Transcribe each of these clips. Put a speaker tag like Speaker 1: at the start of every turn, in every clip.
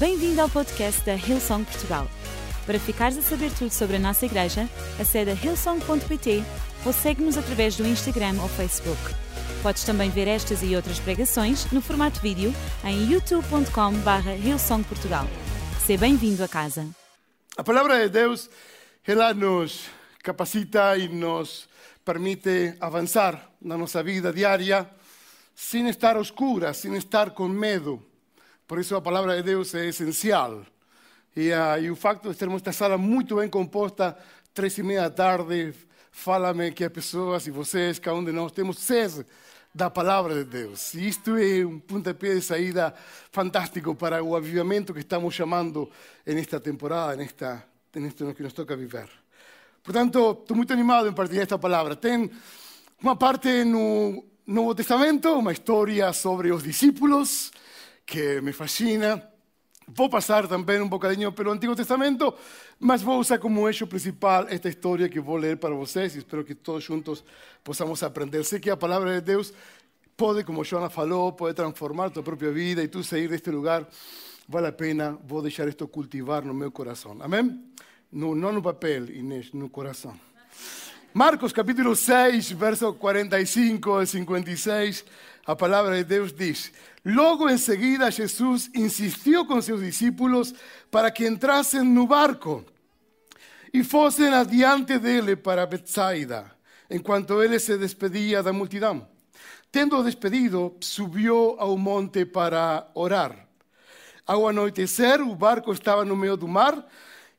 Speaker 1: Bem-vindo ao podcast da Hillsong Portugal. Para ficares a saber tudo sobre a nossa igreja, acede a hillsong.pt ou segue-nos através do Instagram ou Facebook. Podes também ver estas e outras pregações no formato vídeo em youtube.com.br hillsongportugal. Seja bem-vindo a casa.
Speaker 2: A palavra de Deus, ela nos capacita e nos permite avançar na nossa vida diária sem estar oscura, sem estar com medo. Por isso a palavra de Deus é essencial. E, uh, e o facto de termos esta sala muito bem composta, três e meia da tarde, fala-me que as pessoas e vocês, cada um de nós, temos sede da palavra de Deus. E isto é um pontapé de saída fantástico para o avivamento que estamos chamando nesta temporada, nesta, neste que nos toca viver. Portanto, estou muito animado em partilhar esta palavra. Tem uma parte no Novo Testamento, uma história sobre os discípulos, que me fascina. Vou passar também um bocadinho pelo Antigo Testamento, mas vou usar como eixo principal esta história que vou ler para vocês e espero que todos juntos possamos aprender. Sei que a palavra de Deus pode, como Joana falou, pode transformar tua própria vida e tu sair deste lugar. Vale a pena, vou deixar isto cultivar no meu coração. Amém? No, não no papel, Inês, no coração. Marcos capítulo 6, verso 45 e 56, a palavra de Deus diz: Logo em seguida Jesus insistiu com seus discípulos para que entrassem no barco e fossem adiante dele para Betsaida, enquanto ele se despedia da multidão. Tendo despedido, subiu ao monte para orar. Ao anoitecer, o barco estava no meio do mar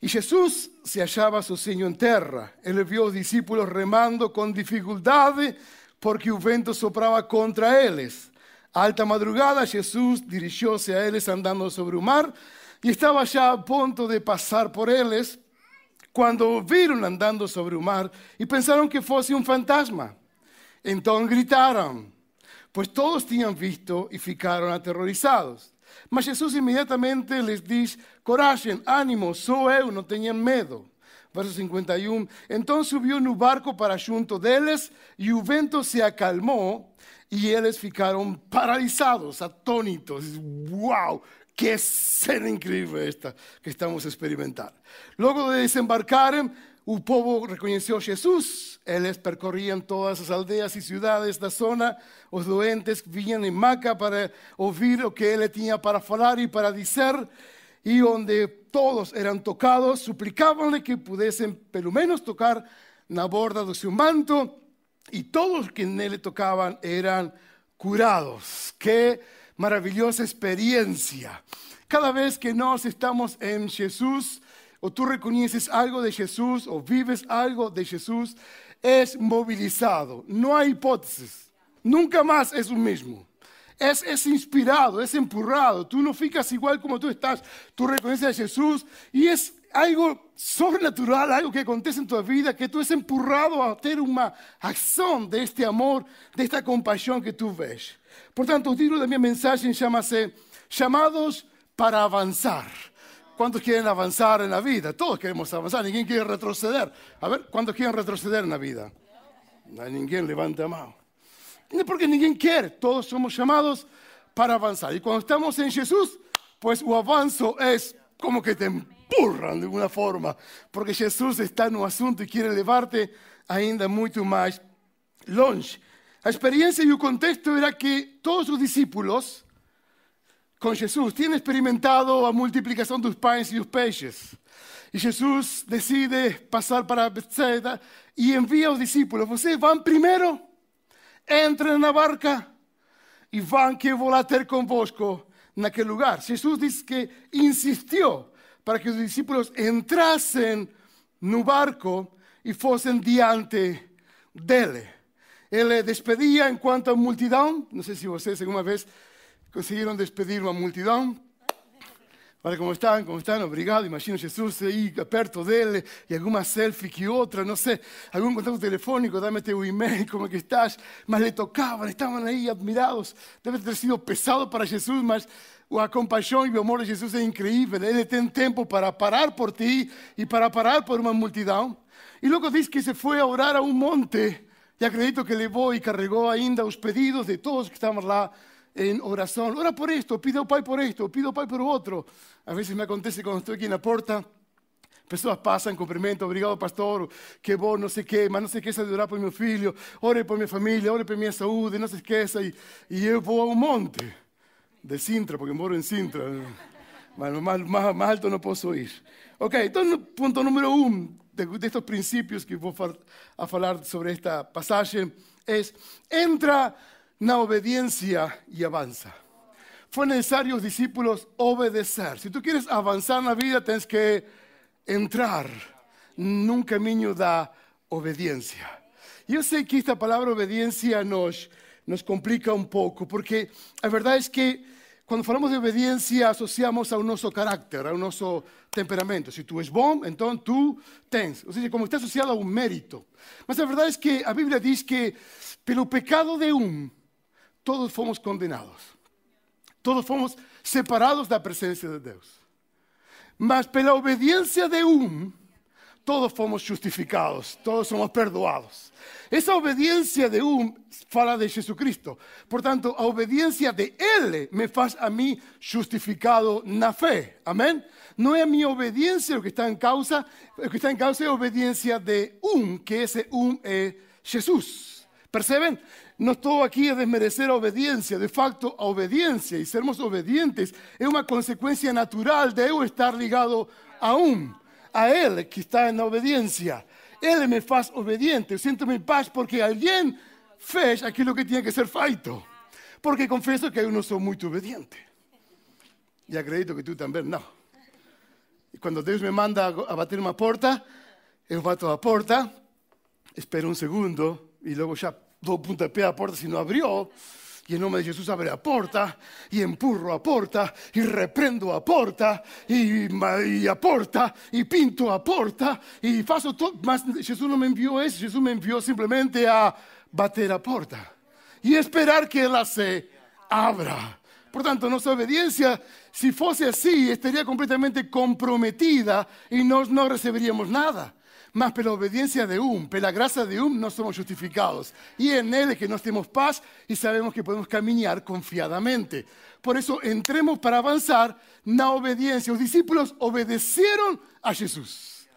Speaker 2: e Jesus se achava sozinho em terra. Ele viu os discípulos remando com dificuldade porque o vento soprava contra eles. Alta madrugada, Jesus dirigiu-se a eles andando sobre o mar e estava já a ponto de passar por eles quando o viram andando sobre o mar e pensaram que fosse um fantasma. Então gritaram, pois todos tinham visto e ficaram aterrorizados. Mas Jesus imediatamente les diz: coragem, ânimo, sou eu, não tenham medo. Verso 51. Então subiu no barco para junto deles e o vento se acalmou e eles ficaram paralisados, atônitos. Uau! Que cena incrível esta que estamos a experimentar. Logo de desembarcarem, o povo reconheceu Jesus. Eles percorriam todas as aldeias e cidades da zona. Os doentes vinham em maca para ouvir o que ele tinha para falar e para dizer. E onde todos eram tocados, suplicavam-lhe que pudessem, pelo menos, tocar na borda do seu manto. E todos que nele tocavam eram curados. Que maravilhosa experiência. Cada vez que nós estamos em Jesus, o tú reconoces algo de Jesús o vives algo de Jesús, es movilizado. No hay hipótesis. Nunca más es un mismo. Es, es, inspirado, es empurrado. Tú no ficas igual como tú estás. Tú reconoces a Jesús y es algo sobrenatural, algo que acontece en tu vida, que tú es empurrado a tener una acción de este amor, de esta compasión que tú ves. Por tanto, el título de mi mensaje llama-se Llamados para avanzar. ¿Cuántos quieren avanzar en la vida? Todos queremos avanzar, ninguém quiere retroceder. A ver, ¿cuántos quieren retroceder en la vida? No ninguém levanta a mão. Porque ninguém quer, todos somos llamados para avanzar. Y cuando estamos en Jesús, pues o avanzo es como que te empurran de alguna forma, porque Jesús está no asunto y quiere levarte ainda muito mais longe. A experiência e o contexto era que todos os discípulos con Jesús, tiene experimentado a multiplicación de los panes y los peces. Y Jesús decide pasar para Bethsaida y envía a los discípulos. Ustedes van primero, entran en la barca y van que voy a ter convosco en aquel lugar. Jesús dice que insistió para que los discípulos entrasen no barco y fuesen diante dele. Él le despedía en cuanto a multitud. No sé si ustedes alguna vez conseguiram despedir uma multidão. Olha como estão, como estão, obrigado. Imagino Jesus aí perto dele e alguma selfie que outra, não sei, algum contato telefônico, dá-me teu e-mail, que estás? Mas lhe tocavam, estavam aí admirados. Deve ter sido pesado para Jesus, mas a compaixão e o amor de Jesus é incrível. Ele tem tempo para parar por ti e para parar por uma multidão. E logo diz que se foi a orar a um monte. E acredito que levou e carregou ainda os pedidos de todos que estavam lá en oración. Ora por esto, pido ao Pai por esto, pido ao Pai por otro. A veces me acontece cuando estoy aquí en la puerta, Pessoas passam, cumprimentam, obrigado pastor, que bom, não sei o quê, mas não se esqueça de orar por meu filho, ore por minha família, ore por minha saúde, não se esqueça. E, e eu vou ao monte de Sintra, porque moro em Sintra, mas mais, mais, mais alto não posso ir. Ok, então ponto número um de, destes princípios que vou a falar sobre esta passagem é entra na obediência e avança. Foi necessário os discípulos obedecer. Se tu queres avançar na vida, tens que entrar num caminho da obediência. E eu sei que esta palavra obediência nos, nos complica um pouco, porque a verdade é que quando falamos de obediência associamos ao nosso caráter, ao nosso temperamento. Se tu és bom, então tu tens. Ou seja, como está associado a um mérito. Mas a verdade é que a Bíblia diz que pelo pecado de um, todos fomos condenados. Todos fomos separados da presença de Deus. Mas pela obediência de um, todos fomos justificados, todos somos perdoados. Essa obediência de um fala de Jesucristo. Portanto, a obediência de Ele me faz a mim justificado na fé. Amém? Não é a minha obediência o que está em causa, o que está em causa é a obediência de um, que esse um é Jesus. Percebem? No estou aquí a desmerecer a obediencia. De facto, a obediencia y sermos obedientes es una consecuencia natural de estar ligado a un, a Él que está en obediencia. Él me faz obediente. siento mi paz porque alguien fez aquilo que tiene que ser feito. Porque confieso que yo no soy muy obediente. Y acredito que tú también no. Y cuando Dios me manda a bater una puerta, yo bato a puerta, espero un segundo y luego ya dou pontapé à porta se não abriu. E em nome de Jesus abre a porta, e empurro a porta, e reprendo a porta, e, e a porta, e pinto a porta, e faço tudo. Mas Jesus não me enviou isso, Jesus me enviou simplesmente a bater a porta e esperar que ela se abra. Portanto, nossa obediência, se fosse assim, estaria completamente comprometida e nós não receberíamos nada. Mas pela obediencia de un, pela gracia de un, no somos justificados. Y en Él es que nos tenemos paz y sabemos que podemos caminar confiadamente. Por eso entremos para avanzar na obediencia. Los discípulos obedecieron a Jesús.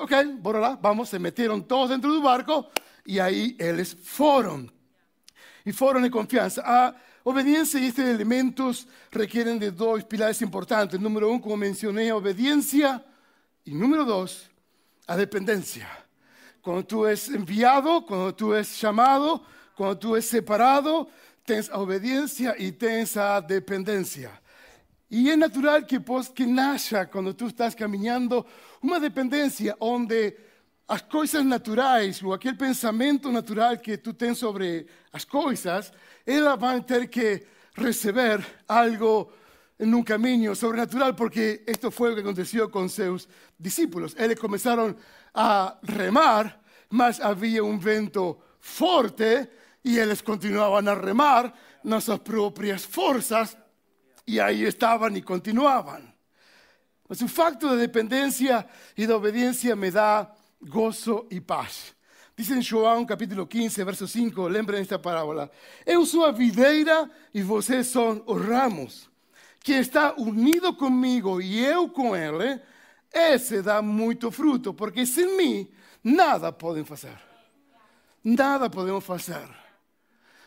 Speaker 2: Ok, bora vamos, se metieron todos dentro del barco y ahí ellos fueron. Y fueron en confianza. A obediencia y estos elementos requieren de dos pilares importantes. Número uno, como mencioné, obediencia. Y número dos, a dependencia. Cuando tú es enviado, cuando tú es llamado, cuando tú es separado, tienes obediencia y tienes a dependencia. Y es natural que, pues, que nasha cuando tú estás caminando una dependencia donde las cosas naturales o aquel pensamiento natural que tú tienes sobre las cosas, ella va a tener que recibir algo en un camino sobrenatural, porque esto fue lo que aconteció con sus discípulos. Ellos comenzaron a remar, mas había un viento fuerte y ellos continuaban a remar nuestras propias fuerzas y ahí estaban y continuaban. El facto de dependencia y de obediencia me da gozo y paz. Dice en João capítulo 15, verso 5, lembren esta parábola. Eu sou a videira e vocês são os ramos. Quem está unido comigo e eu com ele, esse dá muito fruto, porque sem mim nada podem fazer. Nada podemos fazer.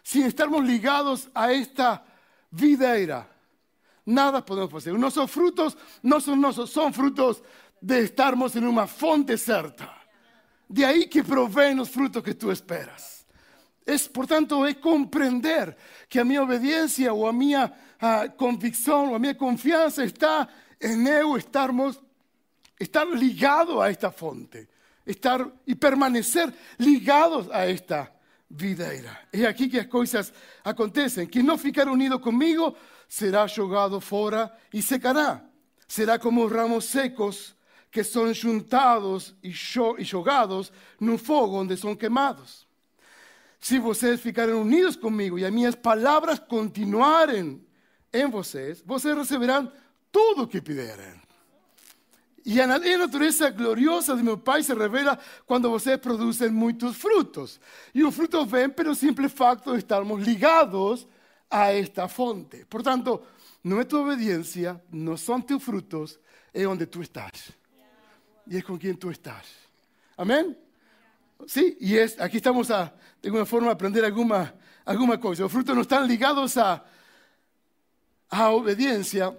Speaker 2: Sem estarmos ligados a esta videira, nada podemos fazer. Os nossos frutos não são nossos, são frutos de estarmos em uma fonte certa. De aí que provém os frutos que tu esperas. Es, por tanto, es comprender que a mi obediencia o a mi convicción o a mi confianza está en eu estar ligado a esta fonte, estar y permanecer ligados a esta videira. Es aquí que las cosas acontecen. Quien no ficar unido conmigo será jogado fuera y secará. Será como ramos secos que son juntados y jogados un fuego donde son quemados. Se vocês ficarem unidos comigo e as minhas palavras continuarem em vocês, vocês receberão tudo o que pedirem. E a natureza gloriosa de meu Pai se revela quando vocês produzem muitos frutos. E os frutos vêm pelo simples facto de estarmos ligados a esta fonte. Por tanto, no es tu obediencia, no son tus frutos, es donde tú estás. Y es con quien tú estás. Amén. Sí, y es, aquí estamos a, de alguna forma, aprender alguna, alguna cosa. Los frutos no están ligados a, a obediencia,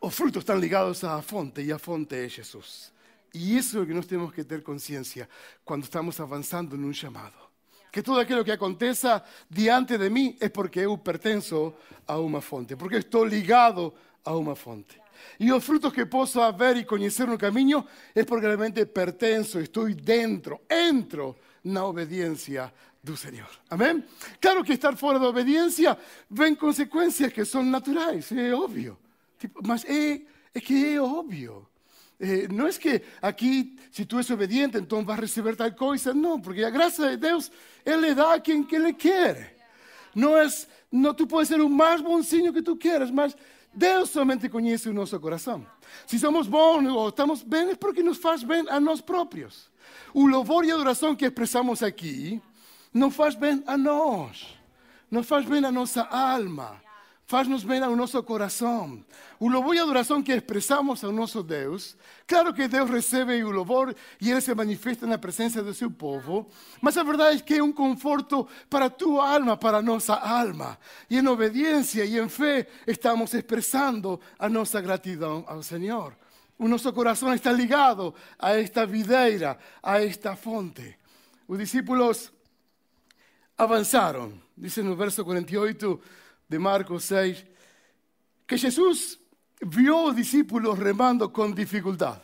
Speaker 2: los frutos están ligados a fonte, y a fonte es Jesús. Y eso es lo que nos tenemos que tener conciencia cuando estamos avanzando en un llamado que todo aquello que acontece diante de mí es porque yo pertenzo a una fuente, porque estoy ligado a una fuente. Y los frutos que puedo ver y conocer en el camino es porque realmente pertenzo, estoy dentro, entro en la obediencia del Señor. Amén. Claro que estar fuera de obediencia ven consecuencias que son naturales, es obvio. Mas es, es que es obvio. Eh, no es que aquí, si tú eres obediente, entonces vas a recibir tal cosa. No, porque la gracia de Dios, Él le da a quien que le quiere. No es, no tú puedes ser un más bonzinho que tú quieras, mas Deus somente conhece o nosso coração. Se somos bons ou estamos bem, é porque nos faz bem a nós próprios. O louvor e a adoração que expressamos aqui não faz bem a nós, não faz bem a nossa alma faz-nos bem ao nosso coração. O louvor e adoração que expressamos ao nosso Deus, claro que Deus recebe o louvor e Ele se manifesta na presença do seu povo, mas a verdade é que é um conforto para a tua alma, para a nossa alma. E em obediência e em fé estamos expressando a nossa gratidão ao Senhor. O nosso coração está ligado a esta videira, a esta fonte. Os discípulos avançaram, diz no verso 48 de Marcos 6, que Jesús vio a los discípulos remando con dificultad,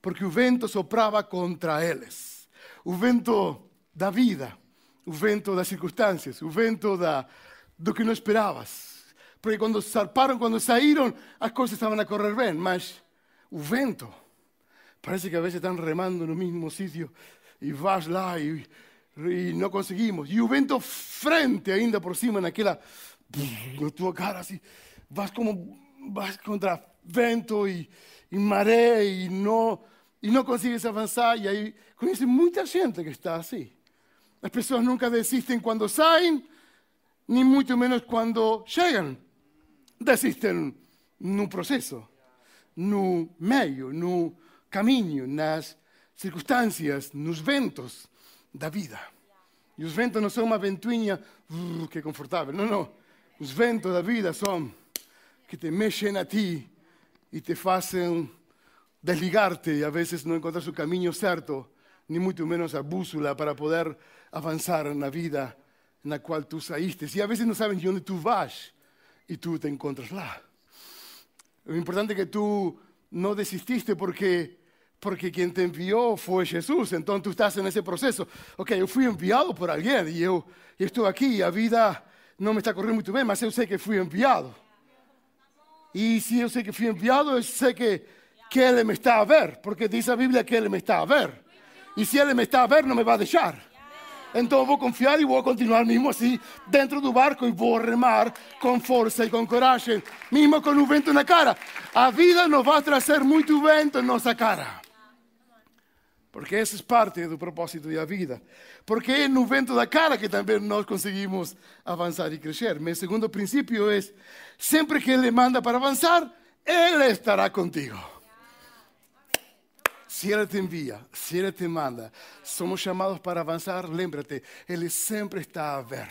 Speaker 2: porque el vento sopraba contra ellos. El vento da vida, el vento das circunstancias, el vento da lo que no esperabas. Porque cuando zarparon, cuando salieron, las cosas estaban a correr bien, mas el vento, parece que a veces están remando en el mismo sitio y vas lá y, y no conseguimos. Y el vento frente ainda por cima en tua cara assim, vas como vas contra vento e, e maré e não e não consegues avançar e aí conhece muita gente que está assim. As pessoas nunca desistem quando saem, nem muito menos quando chegam. Desistem no processo, no meio, no caminho, nas circunstâncias, nos ventos da vida. E os ventos não são uma ventoinha que é confortável, não, não os ventos da vida são que te mexem a ti e te fazem desligarte e a vezes não encontrar o caminho certo, nem muito menos a bússola para poder avançar na vida na qual tu saíste. E a vezes não sabes de onde tu vas e tu te encontras lá. O importante é que tu não desististe porque porque quien te envió fue Jesús. Entonces tú estás en ese proceso. Ok, yo fui enviado por alguien y yo, yo estoy aquí la vida não me está correndo muito bem, mas eu sei que fui enviado. E se eu sei que fui enviado, eu sei que, que Ele me está a ver, porque diz a Bíblia que Ele me está a ver. E se Ele me está a ver, não me vai deixar. Então vou confiar e vou continuar mesmo assim, dentro do barco, e vou remar com força e com coragem, mesmo com o vento na cara. A vida nos vai trazer muito vento em nossa cara. Porque essa é parte do propósito da vida. Porque é no vento da cara que também nós conseguimos avançar e crescer. Meu segundo princípio é: sempre que Ele manda para avançar, Ele estará contigo. Se Ele te envia, se Ele te manda, somos chamados para avançar, lembra-te, Ele sempre está a ver.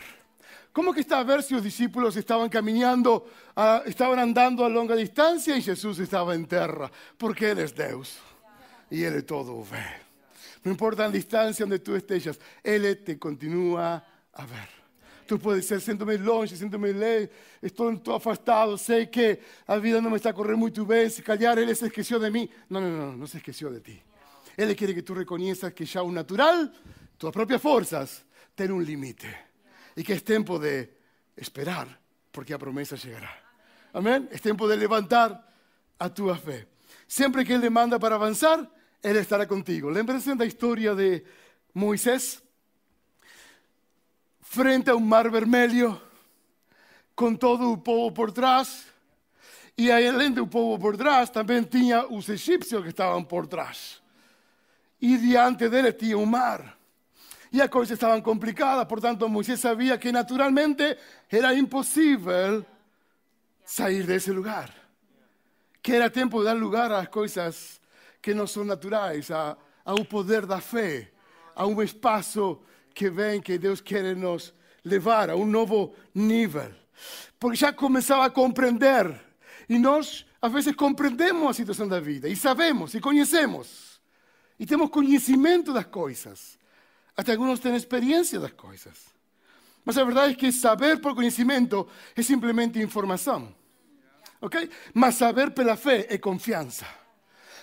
Speaker 2: Como que está a ver se os discípulos estavam caminhando, uh, estavam andando a longa distância e Jesus estava em terra? Porque Ele é Deus e Ele todo vê. No importa la distancia donde tú estés, Él te continúa a ver. Tú puedes ser, siéntome longe, siéntome lejos, estoy todo afastado, sé que la vida no me está corriendo muy bien, si callar, Él se esqueció de mí. No, no, no, no se esqueció de ti. Él quiere que tú reconozcas que ya un natural, tus propias fuerzas, tienen un límite. Y que es tiempo de esperar, porque la promesa llegará. Amén. Es tiempo de levantar a tu fe. Siempre que Él demanda para avanzar, él estará contigo. Lembrense la historia de Moisés frente a un mar vermelho, con todo el pueblo por trás. Y além do povo por trás, también tinha os egipcios que estaban por trás. Y diante dele tinha un mar. y las cosas estaban complicadas. Por tanto, Moisés sabía que naturalmente era imposible salir de ese lugar. Que era tiempo de dar lugar a las cosas que no son naturales, a, un poder de fe, a un espacio que ven que Dios quiere nos llevar a un nuevo nivel. Porque ya comenzaba a comprender. Y nos a veces comprendemos la situación de la vida y sabemos y conocemos. Y tenemos conocimiento de las cosas. Hasta algunos tienen experiencia de las cosas. Mas la verdad es que saber por conocimiento es simplemente información. ¿Ok? Mas saber por la fe es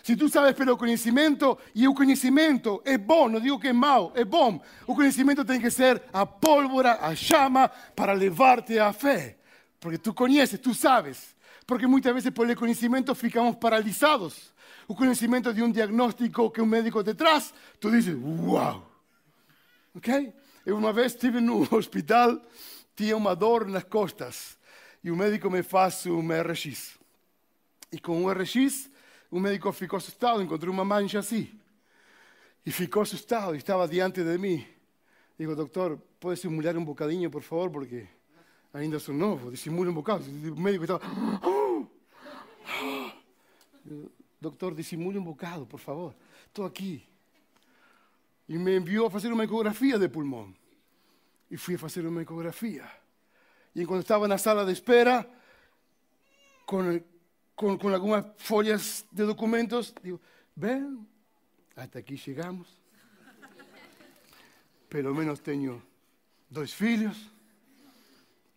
Speaker 2: confianza. Si tú sabes pelo conocimiento y el conocimiento es bueno, no digo que es malo, es bueno. El conocimiento tiene que ser a pólvora, a llama, para levarte a fe. Porque tú conoces, tú sabes. Porque muchas veces por el conocimiento ficamos paralizados. El conocimiento de un diagnóstico que un médico te trae, tú dices, wow. ¿Ok? Una vez estuve en un hospital, tenía una dor en las costas y un médico me hace un RX. Y con un RX, un médico ficou asustado, encontró una mancha así. Y ficou asustado y estaba diante de mí. Digo, doctor, ¿puede simular un bocadinho, por favor? Porque ainda son nuevo. Disimula un bocado. El médico estaba... Doctor, disimule un bocado, por favor. Estoy aquí. Y me envió a hacer una ecografía de pulmón. Y fui a hacer una ecografía. Y cuando estaba en la sala de espera, con, con, con algunas follas de documentos, digo, ven, hasta aquí llegamos. Pelo menos tengo dos filhos.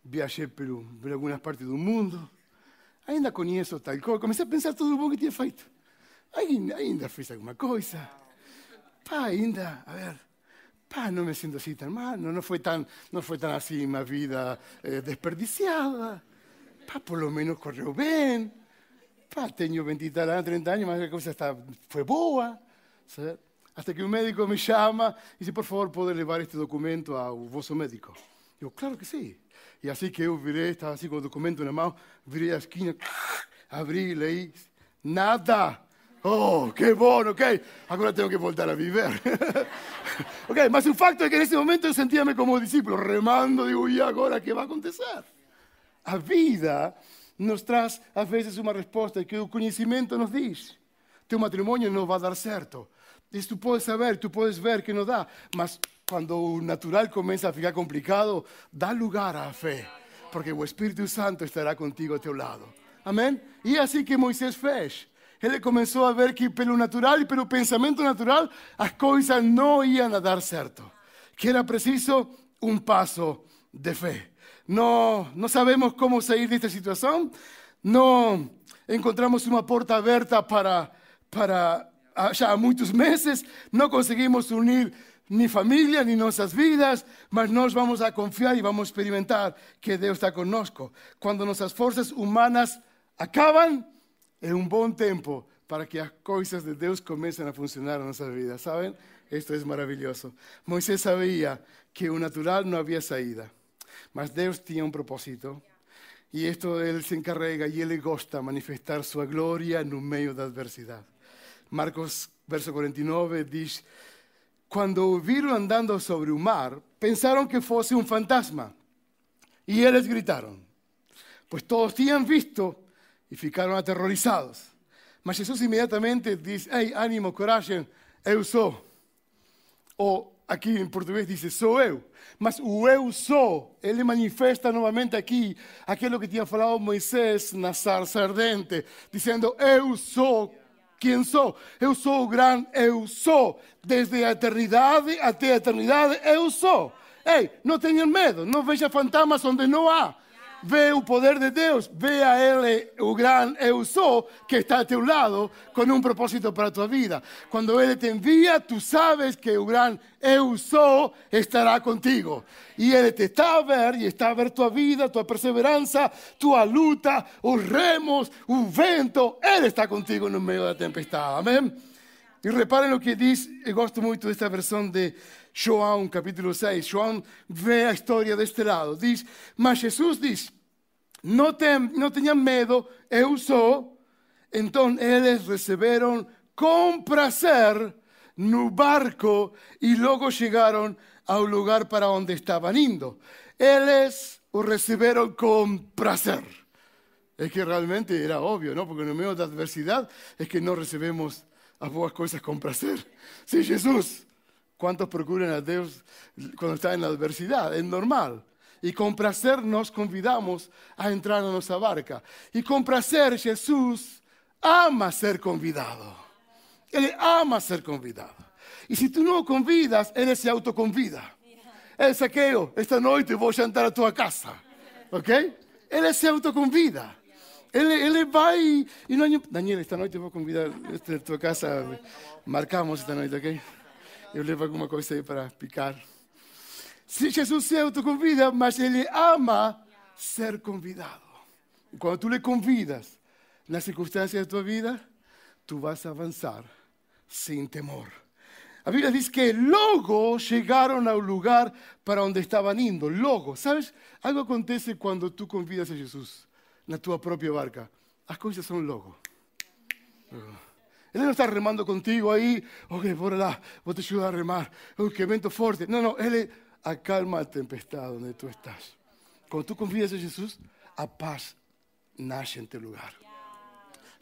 Speaker 2: Viajé por, por algunas partes del mundo. Ainda conheço tal coisa. Comecei a pensar todo o bom que tinha feito. Ainda, ainda fiz alguma coisa. Pá, ainda, a ver, pá, não me sinto assim tão mal. Não, foi, tão, não foi tão assim vida eh, desperdiciada. Pá, por lo menos correu bem. 20 anos, 30 anos, mas a coisa está, foi boa. Hasta que um médico me chama e diz, por favor, pode levar este documento ao vosso médico. Eu, claro que sim. Y así que yo viré, estaba así con el documento en la mano, viré a la esquina, abrí, leí, nada. Oh, qué bueno, ok. Ahora tengo que volver a vivir. ok, más un facto es que en ese momento yo sentíame como discípulo, remando, digo, ¿y ahora qué va a acontecer? A vida nos trae a veces una respuesta que el conocimiento nos dice. Tu matrimonio no va a dar cierto. Y tú puedes saber, tú puedes ver que no da, mas cuando un natural comienza a ficar complicado, da lugar a la fe, porque el Espíritu Santo estará contigo a tu lado. Amén. Y así que Moisés fez. Él comenzó a ver que pelo natural y pelo pensamiento natural las cosas no iban a dar cierto. Que era preciso un paso de fe. No, no sabemos cómo salir de esta situación. No encontramos una puerta abierta para, para ya muchos meses. No conseguimos unir ni familia, ni nuestras vidas, mas nos vamos a confiar y vamos a experimentar que Dios está connosco. Cuando nuestras fuerzas humanas acaban, es un buen tiempo para que las cosas de Dios comiencen a funcionar en nuestras vidas. ¿Saben? Esto es maravilloso. Moisés sabía que un natural no había salida, mas Dios tenía un propósito. Y esto Él se encarga y Él le gusta manifestar su gloria en un medio de adversidad. Marcos, verso 49, dice cuando vieron andando sobre un mar, pensaron que fuese un fantasma. Y ellos gritaron. Pues todos tenían visto y ficaron aterrorizados. Mas Jesús inmediatamente dice, hey, ánimo, coraje, eu sou. O aquí en portugués dice, sou eu. Mas o eu sou, ele manifesta novamente aqui aquilo que tinha falado Moisés na sarça ardente, dizendo, eu sou quem sou. Eu sou o grande eu sou. Desde a eternidade até a eternidade, eu sou. Ei, não tenham medo, não veja fantasmas onde não há. Ve o poder de Deus, ve a Ele, o gran eu sou, que está a teu lado, com um propósito para a tua vida. Quando Ele te envia, tu sabes que o gran eu sou estará contigo. E Ele te está a ver, e está a ver tua vida, tua perseverança, tua luta, os remos, o vento. Ele está contigo no meio da tempestade. Amém? E reparem o que diz, eu gosto muito desta versão de João capítulo 6. João vê a história deste lado. Diz, mas Jesus diz, não, tem, não tenham medo, eu sou. Então eles receberam com prazer no barco e logo chegaram ao lugar para onde estavam indo. Eles o receberam com prazer. É que realmente era óbvio, não? Porque no meio da adversidade é que não recebemos as boas coisas com prazer. Sim, Jesus. Quantos procuram a Deus quando está na adversidade? É normal. E com prazer nos convidamos a entrar na nossa barca. E com prazer Jesus ama ser convidado. Ele ama ser convidado. E se tu não o convidas, ele se autoconvida. Ele saqueo, esta noite vou jantar a tua casa. Ok? Ele se autoconvida. Ele, ele vai e não... Daniel, esta noite vou convidar a tua casa. Marcamos esta noite, ok? Eu levo alguma coisa aí para picar. Se Jesus se autoconvida, mas ele ama ser convidado. Quando tu lhe convidas nas circunstâncias da tua vida, tu vas avançar sem temor. A Bíblia diz que logo chegaram ao lugar para onde estavam indo. Logo, sabes? Algo acontece quando tu convidas a Jesus na tua própria barca. As coisas são logo. Ele não está remando contigo aí, ok, bora lá, vou te ajudar a remar. Oh, que vento forte. Não, não, ele acalma a tempestade onde tu estás. Quando tu convidas a Jesus, a paz nasce em teu lugar.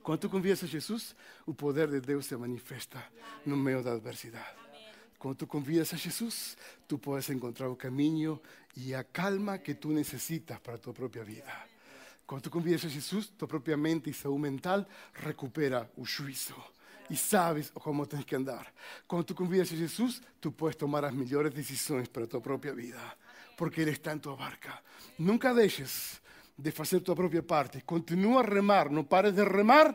Speaker 2: Quando tu convidas a Jesus, o poder de Deus se manifesta no meio da adversidade. Quando tu convidas a Jesus, tu podes encontrar o caminho e a calma que tu necessitas para a tua própria vida. Quando tu convidas a Jesus, tua própria mente e saúde mental recupera o juízo e sabes como tens que andar. Quando tu convidas a Jesus, tu podes tomar as melhores decisões para a tua própria vida, porque Ele está em tua barca. Nunca deixes de fazer tua própria parte. Continua a remar, não pares de remar,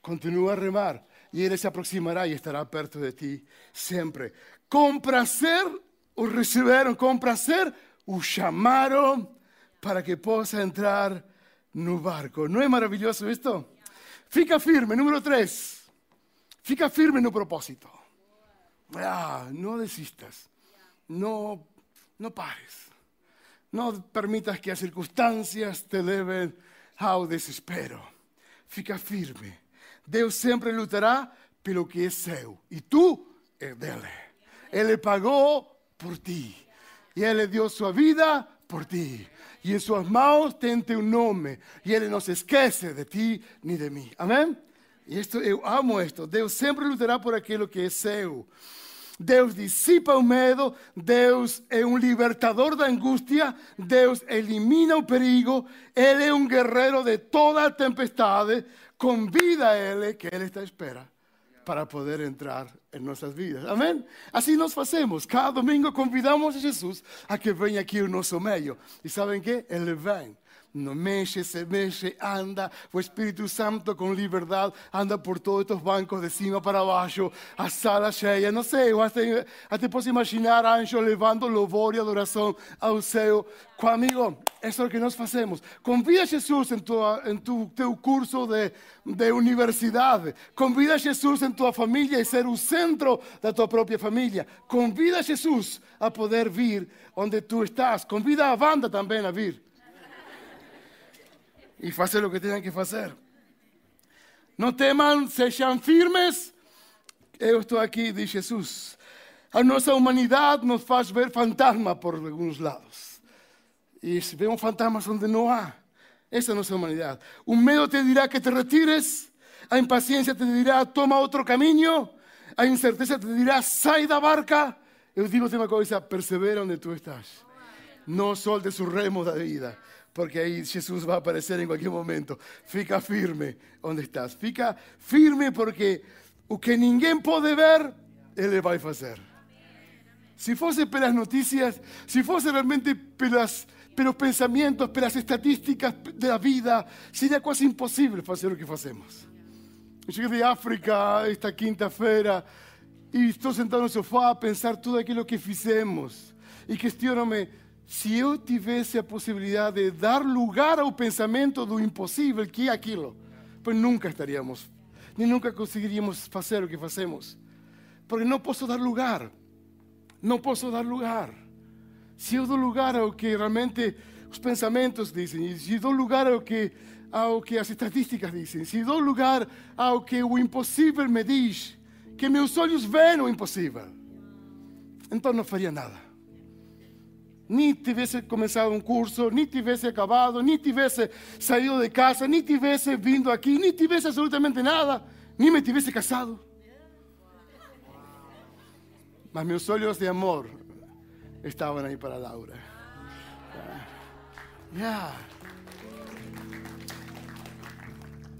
Speaker 2: continua a remar. E Ele se aproximará e estará perto de ti sempre. Com prazer o receberam, com prazer o chamaram para que possa entrar no barco. Não é maravilhoso isto? Fica firme, número 3. Fica firme no propósito. Ah, não desistas. Não, não pares. Não permitas que as circunstâncias te levem ao desespero. Fica firme. Deus sempre lutará pelo que é seu. E tu é dele. Ele pagou por ti. E ele deu sua vida por ti. E em suas mãos tem teu nome. E ele não se esquece de ti nem de mim. Amém? Isto, eu amo isto. Deus sempre lutará por aquilo que é seu. Deus dissipa o medo, Deus é um libertador da angústia, Deus elimina o perigo, Ele é um guerreiro de toda a tempestade. Convida a Ele, que Ele está à espera, para poder entrar em nossas vidas. Amém? Assim nós fazemos. Cada domingo convidamos a Jesus a que venha aqui ao nosso meio. E sabem que? Ele vem no mexe, se mexe, anda. O Espírito Santo com liberdade anda por todos estes bancos de cima para baixo, a sala cheia. Não sei, até, até posso imaginar anjos levando louvor e adoração ao céu. Com amigo, isso é o que nós fazemos. Convida Jesus em, tua, em tu, teu curso de, de universidade. Convida Jesus em tua família e ser o centro da tua própria família. Convida Jesus a poder vir onde tu estás. Convida a banda também a vir e fazer o que tenham que fazer. Não temam, sejam firmes. Eu estou aqui, diz Jesus. A nossa humanidade nos faz ver fantasma por alguns lados. E se vemos fantasmas onde não há. Essa é a nossa humanidade. O medo te dirá que te retires. A impaciência te dirá toma outro caminho. A incerteza te dirá sai da barca. Eu digo-te uma coisa, persevera onde tu estás. Não soltes o remo da vida porque aí Jesus vai aparecer em qualquer momento. Fica firme onde estás. Fica firme porque o que ninguém pode ver, Ele vai fazer. Se fosse pelas notícias, se fosse realmente pelas, pelos pensamentos, pelas estatísticas da vida, seria quase impossível fazer o que fazemos. Eu cheguei de África esta quinta-feira e estou sentado no sofá a pensar tudo aquilo que fizemos. E questiono-me, se eu tivesse a possibilidade de dar lugar ao pensamento do impossível, que é aquilo, pois nunca estaríamos, nem nunca conseguiríamos fazer o que fazemos. Porque não posso dar lugar. Não posso dar lugar. Se eu dou lugar ao que realmente os pensamentos dizem, se dou lugar ao que, ao que as estatísticas dizem, se dou lugar ao que o impossível me diz, que meus olhos veem o impossível, então não faria nada. Ni hubiese comenzado un curso, ni te hubiese acabado, ni te hubiese salido de casa, ni te hubiese vindo aquí, ni te hubiese absolutamente nada, ni me hubiese casado. Mas mis olhos de amor estaban ahí para Laura. Ya.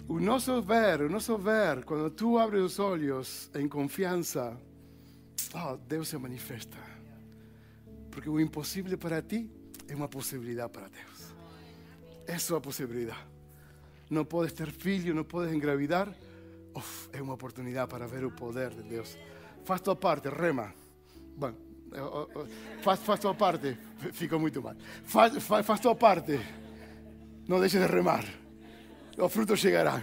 Speaker 2: O nosso ver, o nosso ver, quando tu abres os olhos em confiança, oh, Deus se manifesta. Porque o impossível para ti é uma possibilidade para Deus. É sua possibilidade. Não podes ter filho, não podes engravidar. Uf, é uma oportunidade para ver o poder de Deus. Faz tua parte, rema. Bom, faz, faz tua parte. Ficou muito mal. Faz, faz, faz tua parte. Não deixes de remar. Os frutos chegarão.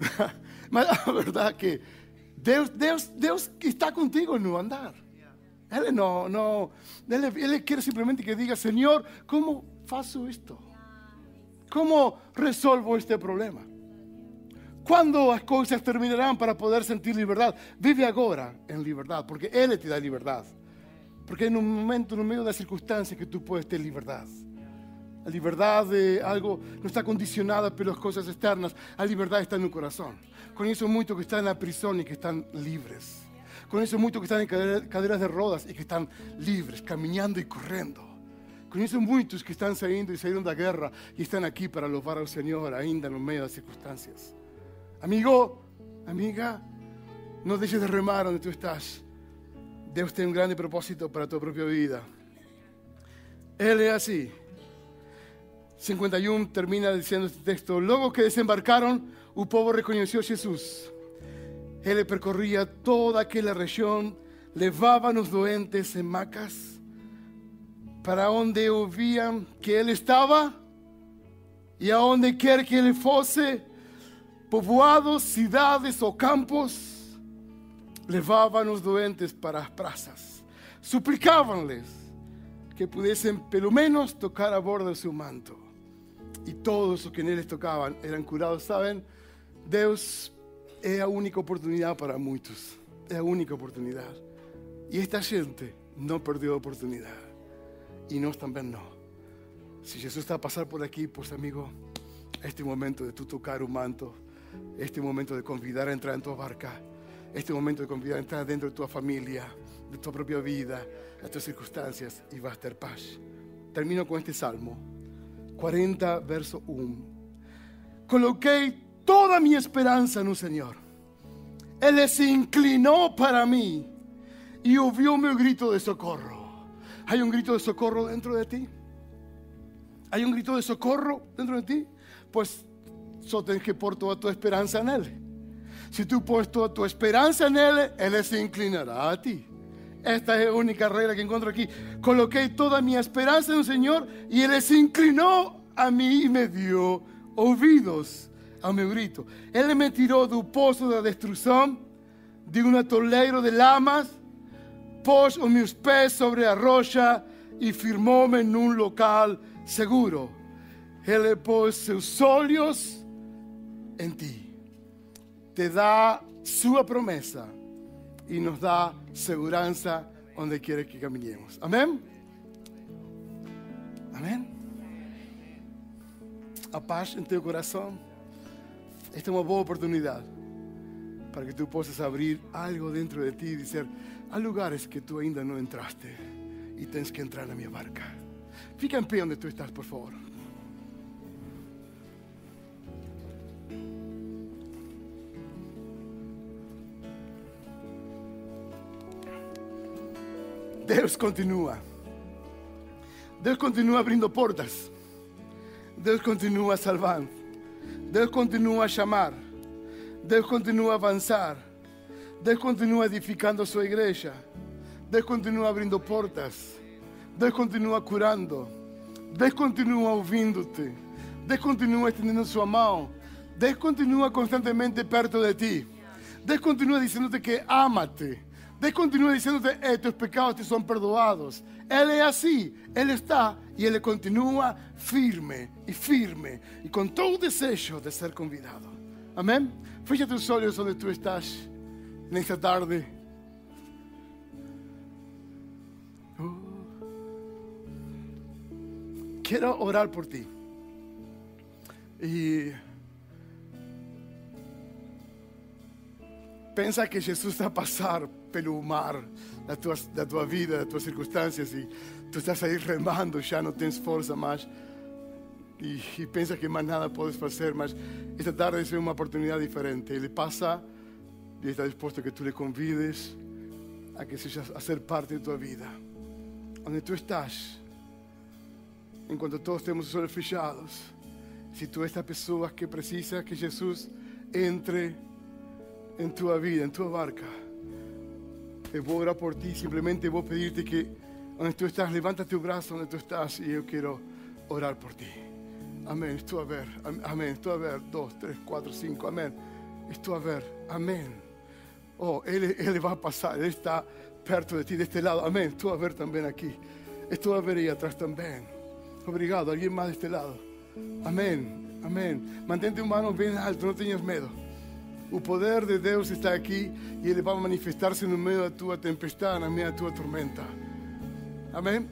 Speaker 2: Mas a verdade é que Deus, Deus, Deus está contigo no andar. Ele não, não ele, ele quer simplesmente que diga, Senhor, como faço isto? Como resolvo este problema? Quando as coisas terminarão para poder sentir liberdade? Vive agora em liberdade, porque Ele te dá liberdade. Porque é no momento, no meio das circunstâncias que tu podes ter liberdade. A liberdade é algo, não está condicionada pelas coisas externas, a liberdade está no coração. Conheço muito que estão na prisão e que estão livres. Conheço muito que estão em cadeiras de rodas e que estão livres, caminhando e correndo. Conheço muitos que estão saindo e saíram da guerra e estão aqui para louvar ao Senhor, ainda no meio das circunstâncias. Amigo, amiga, não deixes de remar onde tu estás. Deus tem um grande propósito para a tua própria vida. Ele é assim. 51 termina diciendo este texto, luego que desembarcaron, el pueblo reconoció a Jesús. Él percorría toda aquella región, levaban los doentes en macas, para donde oían que Él estaba, y a donde quiera que Él fuese, povoados, ciudades o campos, levaban los doentes para las plazas, suplicabanles que pudiesen pelo menos tocar a bordo de su manto y todos los que él tocaban eran curados. ¿Saben? Dios es la única oportunidad para muchos. Es la única oportunidad. Y esta gente no perdió oportunidad. Y nos también no. Si Jesús está a pasar por aquí, pues amigo, este momento de tú tocar un manto, este momento de convidar a entrar en tu barca, este momento de convidar a entrar dentro de tu familia, de tu propia vida, de tus circunstancias, y va a estar paz. Termino con este salmo. 40, verso 1. Coloqué toda mi esperanza en un Señor. Él se inclinó para mí y oyó mi grito de socorro. ¿Hay un grito de socorro dentro de ti? ¿Hay un grito de socorro dentro de ti? Pues solo tienes que poner toda tu esperanza en Él. Si tú pones toda tu esperanza en Él, Él se inclinará a ti. Esta es la única regla que encuentro aquí. Coloqué toda mi esperanza en el Señor y Él se inclinó a mí y me dio oídos a mi grito. Él me tiró del pozo de destrucción, de un atoleiro de lamas, pôs meus pés sobre a rocha e firmou-me num local seguro. Ele pôs seus olhos em ti. Te dá sua promessa y nos da seguridad donde quiere que caminemos. Amén. Amén. A paz en tu corazón. Esta es una buena oportunidad para que tú puedas abrir algo dentro de ti y decir, hay lugares que tú ainda no entraste y tienes que entrar a mi barca. Fica en pie donde tú estás, por favor. Deus continua. Deus continua abrindo portas. Deus continua salvando. Deus continua a chamar. Deus continua a avançar. Deus continua edificando a sua igreja. Deus continua abrindo portas. Deus continua curando. Deus continua ouvindo-te. Deus continua estendendo sua mão. Deus continua constantemente perto de ti. Deus continua dizendo-te que ama-te. Deus continua dizendo-te, eh, tus pecados te são perdoados. Ele é assim, Ele está e Ele continua firme e firme e com todo o desejo de ser convidado. Amém? Fecha tus olhos onde tu estás nesta tarde. Oh. quiero orar por ti. Y pensa que Jesus está a passar pelo mar da tua, da tua vida, das tuas circunstâncias e tu estás aí remando, já não tens força mais e, e pensa que mais nada podes fazer, mas esta tarde é uma oportunidade diferente. Ele passa e está disposto a que tu lhe convides a que seja a ser parte de tua vida. Onde tu estás, enquanto todos temos os olhos fechados, se tu és esta pessoa que precisa que Jesus entre em tua vida, em tua barca, eu vou orar por ti, simplesmente vou pedir-te que onde tu estás, levanta teu braço onde tu estás e eu quero orar por ti. Amém. Estou a ver. Amém. Estou a ver. Dois, três, quatro, cinco. Amém. Estou a ver. Amém. Oh, ele, ele vai passar. Ele está perto de ti, deste lado. Amém. Estou a ver também aqui. Estou a ver aí atrás também. Obrigado. Alguém mais deste lado. Amém. Amém. Mantente uma mão bem alto. Não tenhas medo. O poder de Deus está aqui e Ele vai manifestar-se no meio da tua tempestade, na meio da tua tormenta. Amém?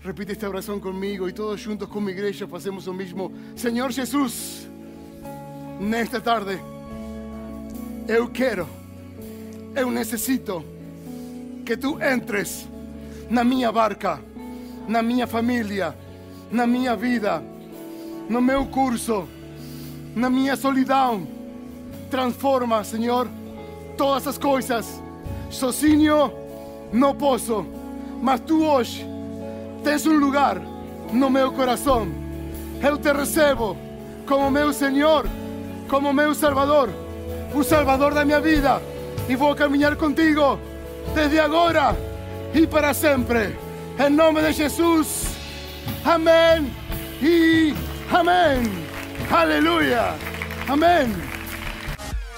Speaker 2: Repite esta oração comigo e todos juntos como igreja fazemos o mesmo. Senhor Jesus, nesta tarde, eu quero, eu necessito que tu entres na minha barca, na minha família, na minha vida, no meu curso, na minha solidão transforma, Senhor, todas as coisas. Sozinho não posso, mas tu hoje tens um lugar no meu coração. Eu te recebo como meu Senhor, como meu Salvador, o Salvador da minha vida. E vou caminhar contigo desde agora e para sempre. Em nome de Jesus. Amém e amém. Aleluia. Amém.